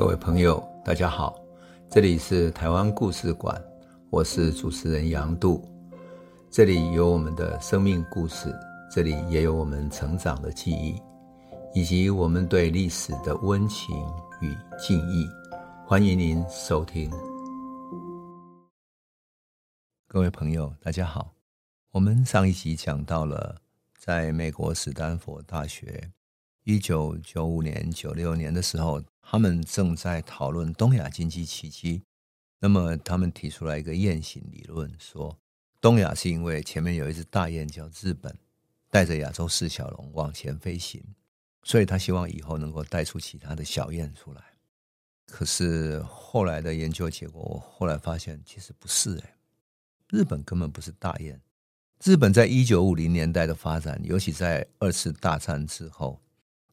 各位朋友，大家好，这里是台湾故事馆，我是主持人杨度，这里有我们的生命故事，这里也有我们成长的记忆，以及我们对历史的温情与敬意。欢迎您收听。各位朋友，大家好，我们上一集讲到了在美国史丹佛大学。一九九五年、九六年的时候，他们正在讨论东亚经济奇迹。那么，他们提出来一个雁行理论，说东亚是因为前面有一只大雁叫日本，带着亚洲四小龙往前飞行，所以他希望以后能够带出其他的小雁出来。可是后来的研究结果，我后来发现其实不是哎，日本根本不是大雁。日本在一九五零年代的发展，尤其在二次大战之后。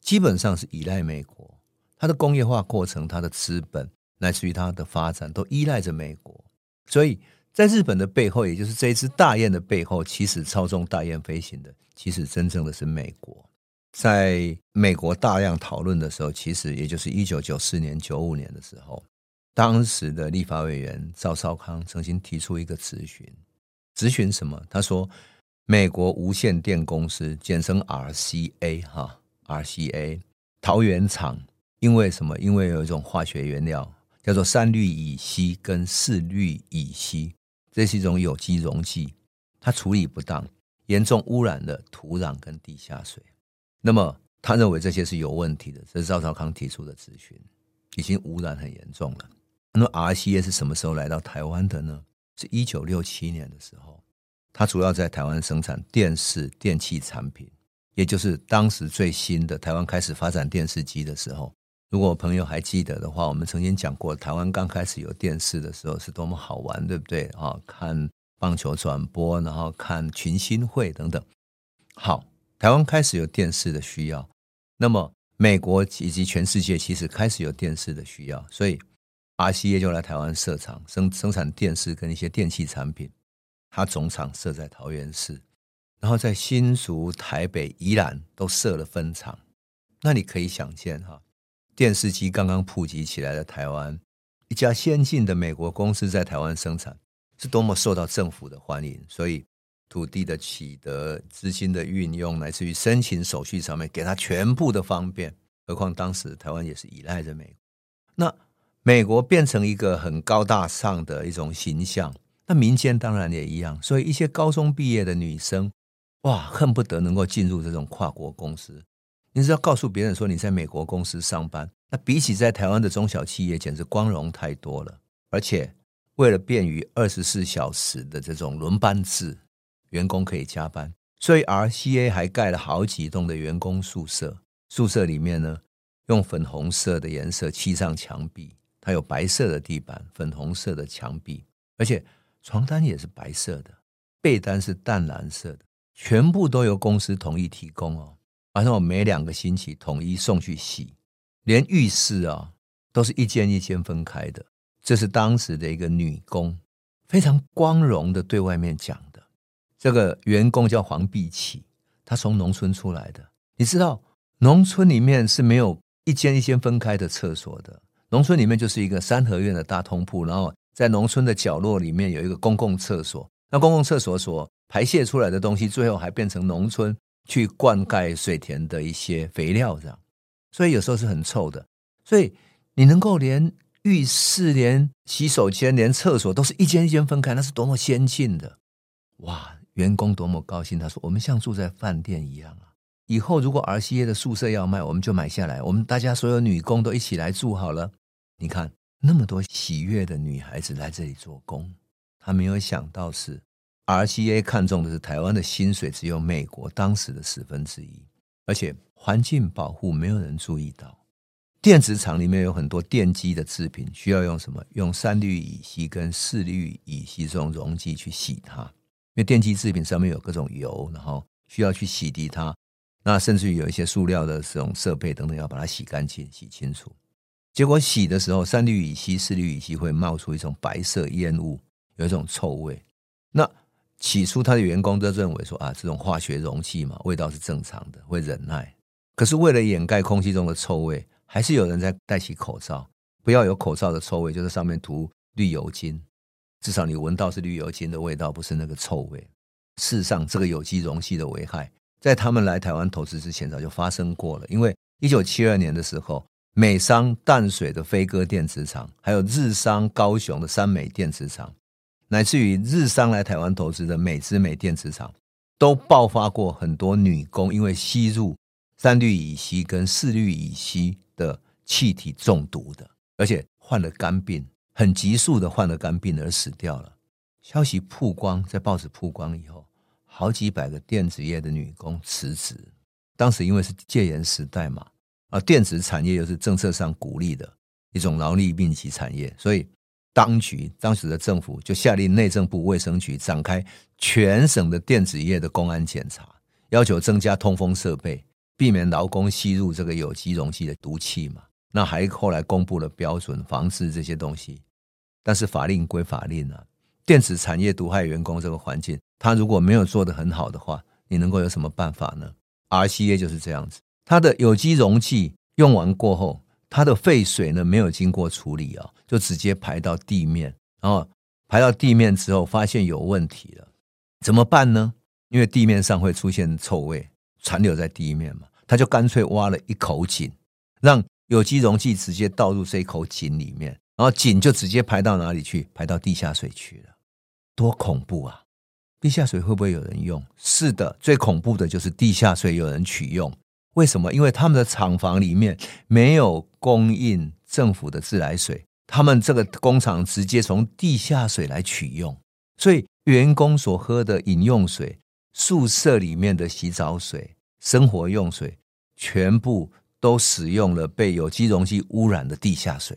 基本上是依赖美国，它的工业化过程、它的资本，乃至于它的发展，都依赖着美国。所以在日本的背后，也就是这一只大雁的背后，其实操纵大雁飞行的，其实真正的是美国。在美国大量讨论的时候，其实也就是一九九四年、九五年的时候，当时的立法委员赵少康曾经提出一个质询，质询什么？他说：“美国无线电公司，简称 RCA，哈。” RCA 桃园厂因为什么？因为有一种化学原料叫做三氯乙烯跟四氯乙烯，这是一种有机溶剂，它处理不当，严重污染了土壤跟地下水。那么他认为这些是有问题的，这是赵少康提出的咨询，已经污染很严重了。那么 RCA 是什么时候来到台湾的呢？是一九六七年的时候，它主要在台湾生产电视电器产品。也就是当时最新的台湾开始发展电视机的时候，如果朋友还记得的话，我们曾经讲过，台湾刚开始有电视的时候是多么好玩，对不对啊？看棒球转播，然后看群星会等等。好，台湾开始有电视的需要，那么美国以及全世界其实开始有电视的需要，所以 RCA 就来台湾设厂，生生产电视跟一些电器产品，它总厂设在桃园市。然后在新竹、台北、宜兰都设了分厂，那你可以想见哈，电视机刚刚普及起来的台湾，一家先进的美国公司在台湾生产，是多么受到政府的欢迎。所以土地的取得、资金的运用，乃至于申请手续上面，给他全部的方便。何况当时台湾也是依赖着美国，那美国变成一个很高大上的一种形象，那民间当然也一样。所以一些高中毕业的女生。哇，恨不得能够进入这种跨国公司。你是要告诉别人说你在美国公司上班，那比起在台湾的中小企业，简直光荣太多了。而且为了便于二十四小时的这种轮班制，员工可以加班，所以 RCA 还盖了好几栋的员工宿舍。宿舍里面呢，用粉红色的颜色漆上墙壁，它有白色的地板，粉红色的墙壁，而且床单也是白色的，被单是淡蓝色的。全部都由公司统一提供哦，而且我每两个星期统一送去洗，连浴室啊都是一间一间分开的。这是当时的一个女工非常光荣的对外面讲的。这个员工叫黄碧琪，她从农村出来的。你知道，农村里面是没有一间一间分开的厕所的，农村里面就是一个三合院的大通铺，然后在农村的角落里面有一个公共厕所。那公共厕所所排泄出来的东西，最后还变成农村去灌溉水田的一些肥料，这样，所以有时候是很臭的。所以你能够连浴室、连洗手间、连厕所都是一间一间分开，那是多么先进的！哇，员工多么高兴！他说：“我们像住在饭店一样啊！以后如果 RCA 的宿舍要卖，我们就买下来，我们大家所有女工都一起来住好了。你看那么多喜悦的女孩子来这里做工。”他没有想到是 RCA 看中的是台湾的薪水只有美国当时的十分之一，而且环境保护没有人注意到。电子厂里面有很多电机的制品，需要用什么？用三氯乙烯跟四氯乙烯这种溶剂去洗它，因为电机制品上面有各种油，然后需要去洗涤它。那甚至于有一些塑料的这种设备等等，要把它洗干净、洗清楚。结果洗的时候，三氯乙烯、四氯乙烯会冒出一种白色烟雾。有一种臭味，那起初他的员工都认为说啊，这种化学溶剂嘛，味道是正常的，会忍耐。可是为了掩盖空气中的臭味，还是有人在戴起口罩，不要有口罩的臭味，就在上面涂绿油精，至少你闻到是绿油精的味道，不是那个臭味。事实上，这个有机溶剂的危害，在他们来台湾投资之前早就发生过了。因为一九七二年的时候，美商淡水的飞鸽电子厂，还有日商高雄的三美电子厂，乃至于日商来台湾投资的美之美电子厂，都爆发过很多女工因为吸入三氯乙烯跟四氯乙烯的气体中毒的，而且患了肝病，很急速的患了肝病而死掉了。消息曝光，在报纸曝光以后，好几百个电子业的女工辞职。当时因为是戒严时代嘛，而电子产业又是政策上鼓励的一种劳力密集产业，所以当局当时的政府就下令内政部卫生局展开全省的电子业的公安检查，要求增加通风设备，避免劳工吸入这个有机溶剂的毒气嘛。那还后来公布了标准，防治这些东西。但是法令归法令啊，电子产业毒害员工这个环境，他如果没有做得很好的话，你能够有什么办法呢？RCA 就是这样子，它的有机溶剂用完过后，它的废水呢没有经过处理啊，就直接排到地面，然后排到地面之后发现有问题了，怎么办呢？因为地面上会出现臭味，残留在地面嘛，他就干脆挖了一口井，让有机溶剂直接倒入这一口井里面，然后井就直接排到哪里去？排到地下水去了，多恐怖啊！地下水会不会有人用？是的，最恐怖的就是地下水有人取用。为什么？因为他们的厂房里面没有供应政府的自来水，他们这个工厂直接从地下水来取用，所以员工所喝的饮用水、宿舍里面的洗澡水、生活用水，全部。都使用了被有机溶剂污染的地下水，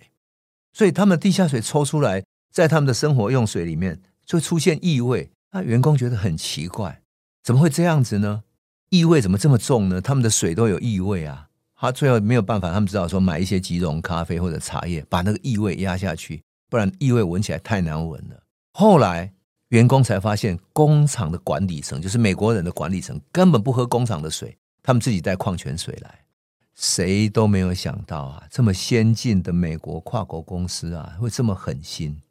所以他们地下水抽出来，在他们的生活用水里面就出现异味。那员工觉得很奇怪，怎么会这样子呢？异味怎么这么重呢？他们的水都有异味啊！他最后没有办法，他们只好说买一些即溶咖啡或者茶叶，把那个异味压下去，不然异味闻起来太难闻了。后来员工才发现，工厂的管理层就是美国人的管理层，根本不喝工厂的水，他们自己带矿泉水来。谁都没有想到啊，这么先进的美国跨国公司啊，会这么狠心。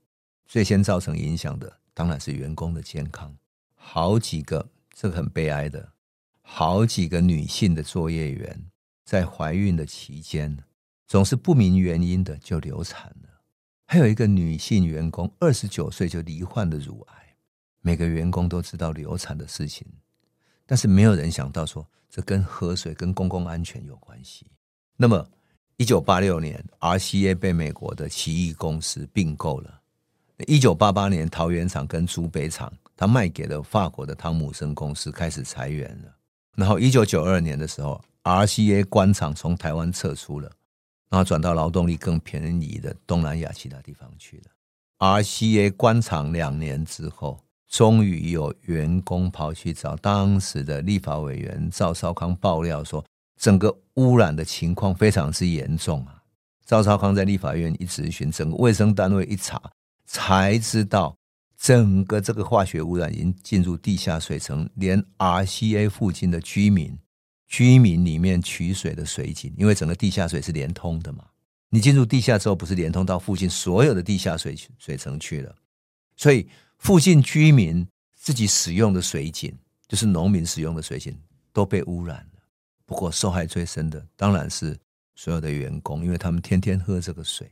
最先造成影响的当然是员工的健康。好几个，这个很悲哀的，好几个女性的作业员在怀孕的期间，总是不明原因的就流产了。还有一个女性员工，二十九岁就罹患了乳癌。每个员工都知道流产的事情。但是没有人想到说，这跟喝水、跟公共安全有关系。那么，一九八六年，RCA 被美国的奇异公司并购了。一九八八年，桃园厂跟竹北厂，他卖给了法国的汤姆森公司，开始裁员了。然后，一九九二年的时候，RCA 官厂从台湾撤出了，然后转到劳动力更便宜的东南亚其他地方去了。RCA 官厂两年之后。终于有员工跑去找当时的立法委员赵少康爆料说，整个污染的情况非常之严重啊！赵少康在立法院一质询，整个卫生单位一查，才知道整个这个化学污染已经进入地下水层，连 RCA 附近的居民，居民里面取水的水井，因为整个地下水是连通的嘛，你进入地下之后，不是连通到附近所有的地下水水层去了，所以。附近居民自己使用的水井，就是农民使用的水井，都被污染了。不过受害最深的当然是所有的员工，因为他们天天喝这个水，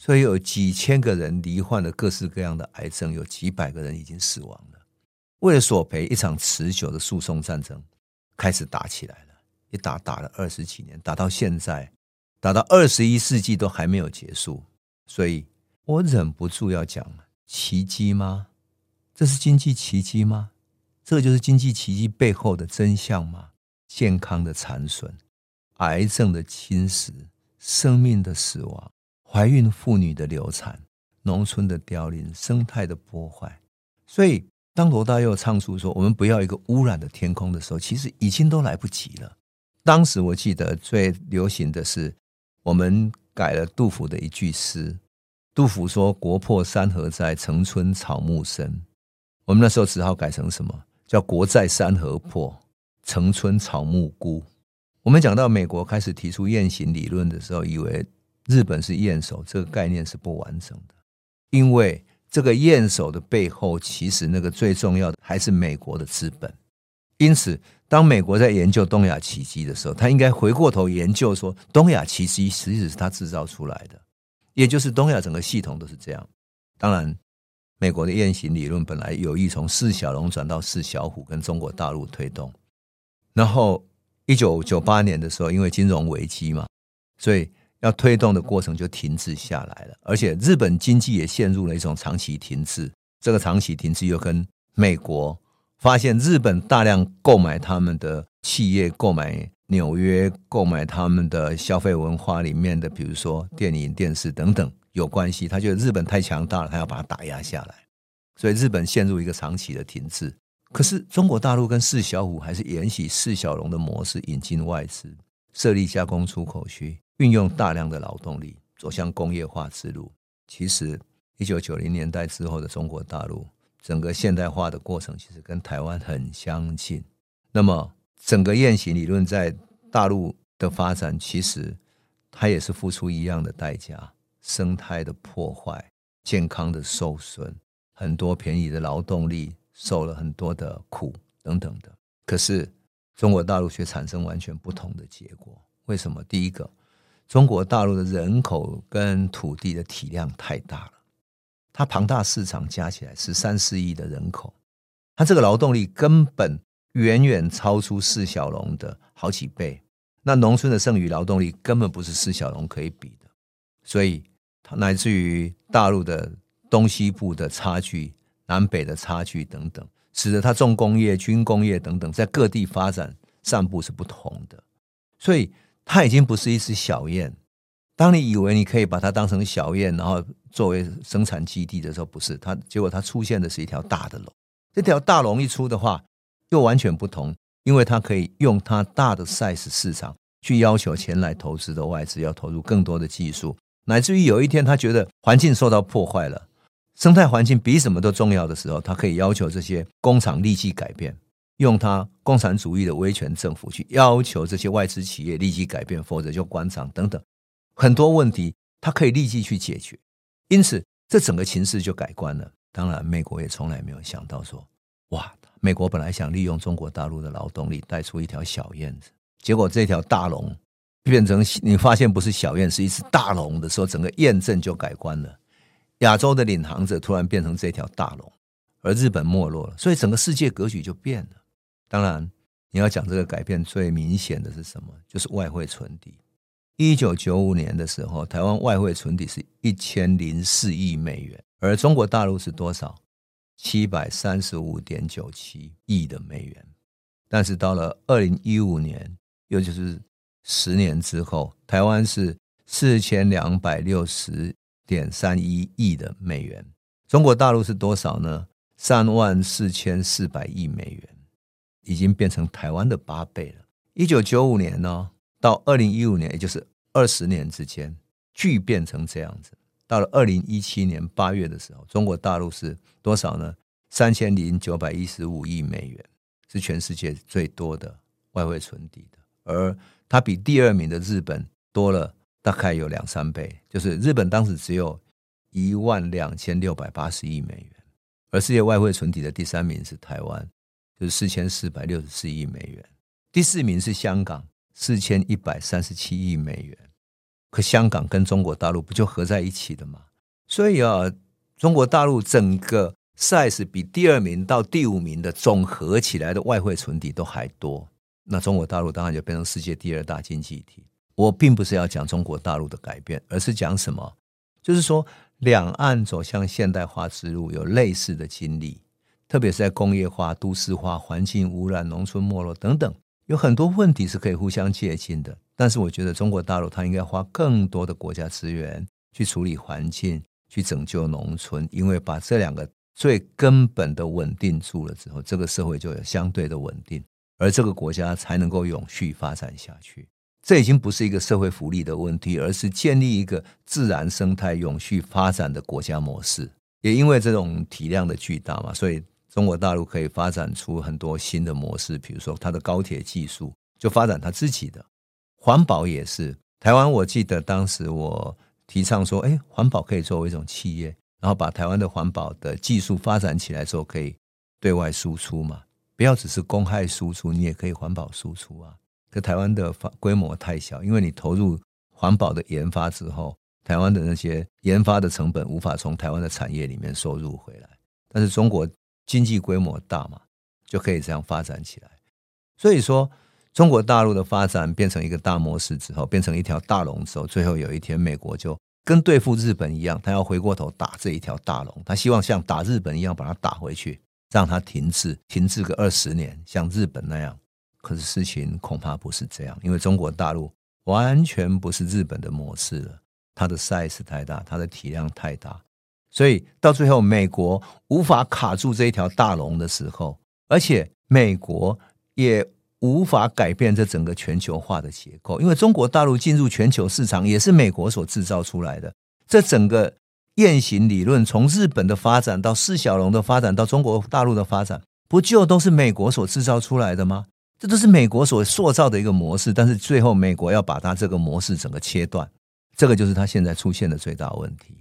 所以有几千个人罹患了各式各样的癌症，有几百个人已经死亡了。为了索赔，一场持久的诉讼战争开始打起来了，一打打了二十几年，打到现在，打到二十一世纪都还没有结束。所以我忍不住要讲：奇迹吗？这是经济奇迹吗？这就是经济奇迹背后的真相吗？健康的残损、癌症的侵蚀、生命的死亡、怀孕妇女的流产、农村的凋零、生态的破坏。所以，当罗大佑唱出说“我们不要一个污染的天空”的时候，其实已经都来不及了。当时我记得最流行的是，我们改了杜甫的一句诗。杜甫说：“国破山河在，城春草木深。”我们那时候只好改成什么？叫“国在山河破，城春草木孤”。我们讲到美国开始提出雁行理论的时候，以为日本是验守，这个概念是不完整的，因为这个验守的背后，其实那个最重要的还是美国的资本。因此，当美国在研究东亚奇迹的时候，他应该回过头研究说，东亚奇迹实际是他制造出来的，也就是东亚整个系统都是这样。当然，美国的雁行理论本来有意从四小龙转到四小虎，跟中国大陆推动。然后，一九九八年的时候，因为金融危机嘛，所以。要推动的过程就停滞下来了，而且日本经济也陷入了一种长期停滞。这个长期停滞又跟美国发现日本大量购买他们的企业、购买纽约、购买他们的消费文化里面的，比如说电影、电视等等有关系。他觉得日本太强大了，他要把它打压下来，所以日本陷入一个长期的停滞。可是中国大陆跟四小虎还是沿袭四小龙的模式，引进外资，设立加工出口区。运用大量的劳动力走向工业化之路。其实，一九九零年代之后的中国大陆，整个现代化的过程其实跟台湾很相近。那么，整个雁行理论在大陆的发展，其实它也是付出一样的代价：生态的破坏、健康的受损，很多便宜的劳动力受了很多的苦等等的。可是，中国大陆却产生完全不同的结果。为什么？第一个。中国大陆的人口跟土地的体量太大了，它庞大市场加起来是三四亿的人口，它这个劳动力根本远远超出四小龙的好几倍。那农村的剩余劳动力根本不是四小龙可以比的，所以它乃至于大陆的东西部的差距、南北的差距等等，使得它重工业、军工业等等在各地发展散布是不同的，所以。它已经不是一只小雁。当你以为你可以把它当成小雁，然后作为生产基地的时候，不是它。结果它出现的是一条大的龙。这条大龙一出的话，又完全不同，因为它可以用它大的 size 市场去要求前来投资的外资要投入更多的技术，乃至于有一天他觉得环境受到破坏了，生态环境比什么都重要的时候，他可以要求这些工厂立即改变。用他共产主义的威权政府去要求这些外资企业立即改变，否则就关厂等等很多问题，他可以立即去解决。因此，这整个情势就改观了。当然，美国也从来没有想到说，哇，美国本来想利用中国大陆的劳动力带出一条小燕子，结果这条大龙变成你发现不是小燕，是一只大龙的时候，整个验证就改观了。亚洲的领航者突然变成这条大龙，而日本没落了，所以整个世界格局就变了。当然，你要讲这个改变最明显的是什么？就是外汇存底。一九九五年的时候，台湾外汇存底是一千零四亿美元，而中国大陆是多少？七百三十五点九七亿的美元。但是到了二零一五年，又就是十年之后，台湾是四千两百六十点三一亿的美元，中国大陆是多少呢？三万四千四百亿美元。已经变成台湾的八倍了。一九九五年呢，到二零一五年，也就是二十年之间，巨变成这样子。到了二零一七年八月的时候，中国大陆是多少呢？三千零九百一十五亿美元，是全世界最多的外汇存底的。而它比第二名的日本多了大概有两三倍，就是日本当时只有一万两千六百八十亿美元，而世界外汇存底的第三名是台湾。就是四千四百六十四亿美元，第四名是香港，四千一百三十七亿美元。可香港跟中国大陆不就合在一起的吗？所以啊，中国大陆整个 size 比第二名到第五名的总合起来的外汇存底都还多。那中国大陆当然就变成世界第二大经济体。我并不是要讲中国大陆的改变，而是讲什么？就是说，两岸走向现代化之路有类似的经历。特别是在工业化、都市化、环境污染、农村没落等等，有很多问题是可以互相借鉴的。但是，我觉得中国大陆它应该花更多的国家资源去处理环境、去拯救农村，因为把这两个最根本的稳定住了之后，这个社会就有相对的稳定，而这个国家才能够永续发展下去。这已经不是一个社会福利的问题，而是建立一个自然生态永续发展的国家模式。也因为这种体量的巨大嘛，所以。中国大陆可以发展出很多新的模式，比如说它的高铁技术就发展它自己的，环保也是台湾，我记得当时我提倡说，哎，环保可以作为一种企业，然后把台湾的环保的技术发展起来之后，可以对外输出嘛，不要只是公害输出，你也可以环保输出啊。可台湾的规模太小，因为你投入环保的研发之后，台湾的那些研发的成本无法从台湾的产业里面收入回来。但是中国经济规模大嘛，就可以这样发展起来。所以说，中国大陆的发展变成一个大模式之后，变成一条大龙之后，最后有一天，美国就跟对付日本一样，他要回过头打这一条大龙，他希望像打日本一样把它打回去，让它停滞，停滞个二十年，像日本那样。可是事情恐怕不是这样，因为中国大陆完全不是日本的模式了，它的 size 太大，它的体量太大，所以到最后美国无法卡住这一条大龙的时候，而且美国也无法改变这整个全球化的结构，因为中国大陆进入全球市场也是美国所制造出来的。这整个雁行理论从日本的发展到四小龙的发展到中国大陆的发展，不就都是美国所制造出来的吗？这都是美国所塑造的一个模式，但是最后美国要把它这个模式整个切断，这个就是它现在出现的最大问题。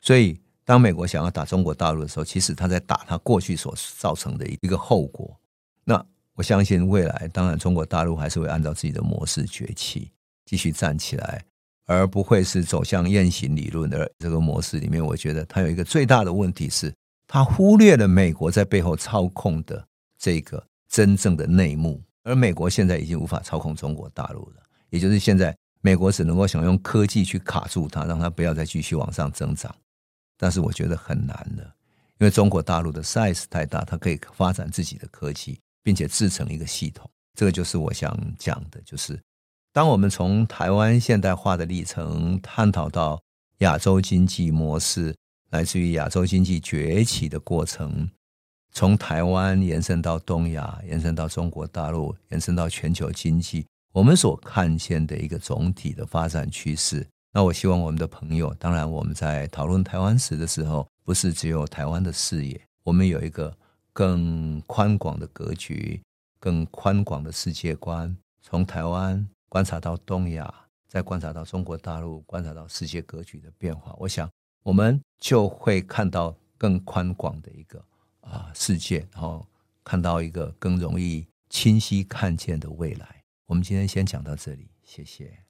所以，当美国想要打中国大陆的时候，其实他在打他过去所造成的一个后果。那我相信未来，当然中国大陆还是会按照自己的模式崛起，继续站起来，而不会是走向雁行理论的这个模式里面。我觉得它有一个最大的问题是，它忽略了美国在背后操控的这个。真正的内幕，而美国现在已经无法操控中国大陆了。也就是现在，美国只能够想用科技去卡住它，让它不要再继续往上增长。但是我觉得很难的，因为中国大陆的 size 太大，它可以发展自己的科技，并且制成一个系统。这个就是我想讲的，就是当我们从台湾现代化的历程探讨到亚洲经济模式，来自于亚洲经济崛起的过程。从台湾延伸到东亚，延伸到中国大陆，延伸到全球经济，我们所看见的一个总体的发展趋势。那我希望我们的朋友，当然我们在讨论台湾史的时候，不是只有台湾的视野，我们有一个更宽广的格局，更宽广的世界观。从台湾观察到东亚，再观察到中国大陆，观察到世界格局的变化，我想我们就会看到更宽广的一个。啊，世界，然后看到一个更容易清晰看见的未来。我们今天先讲到这里，谢谢。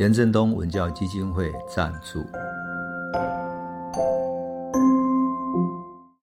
严振东文教基金会赞助。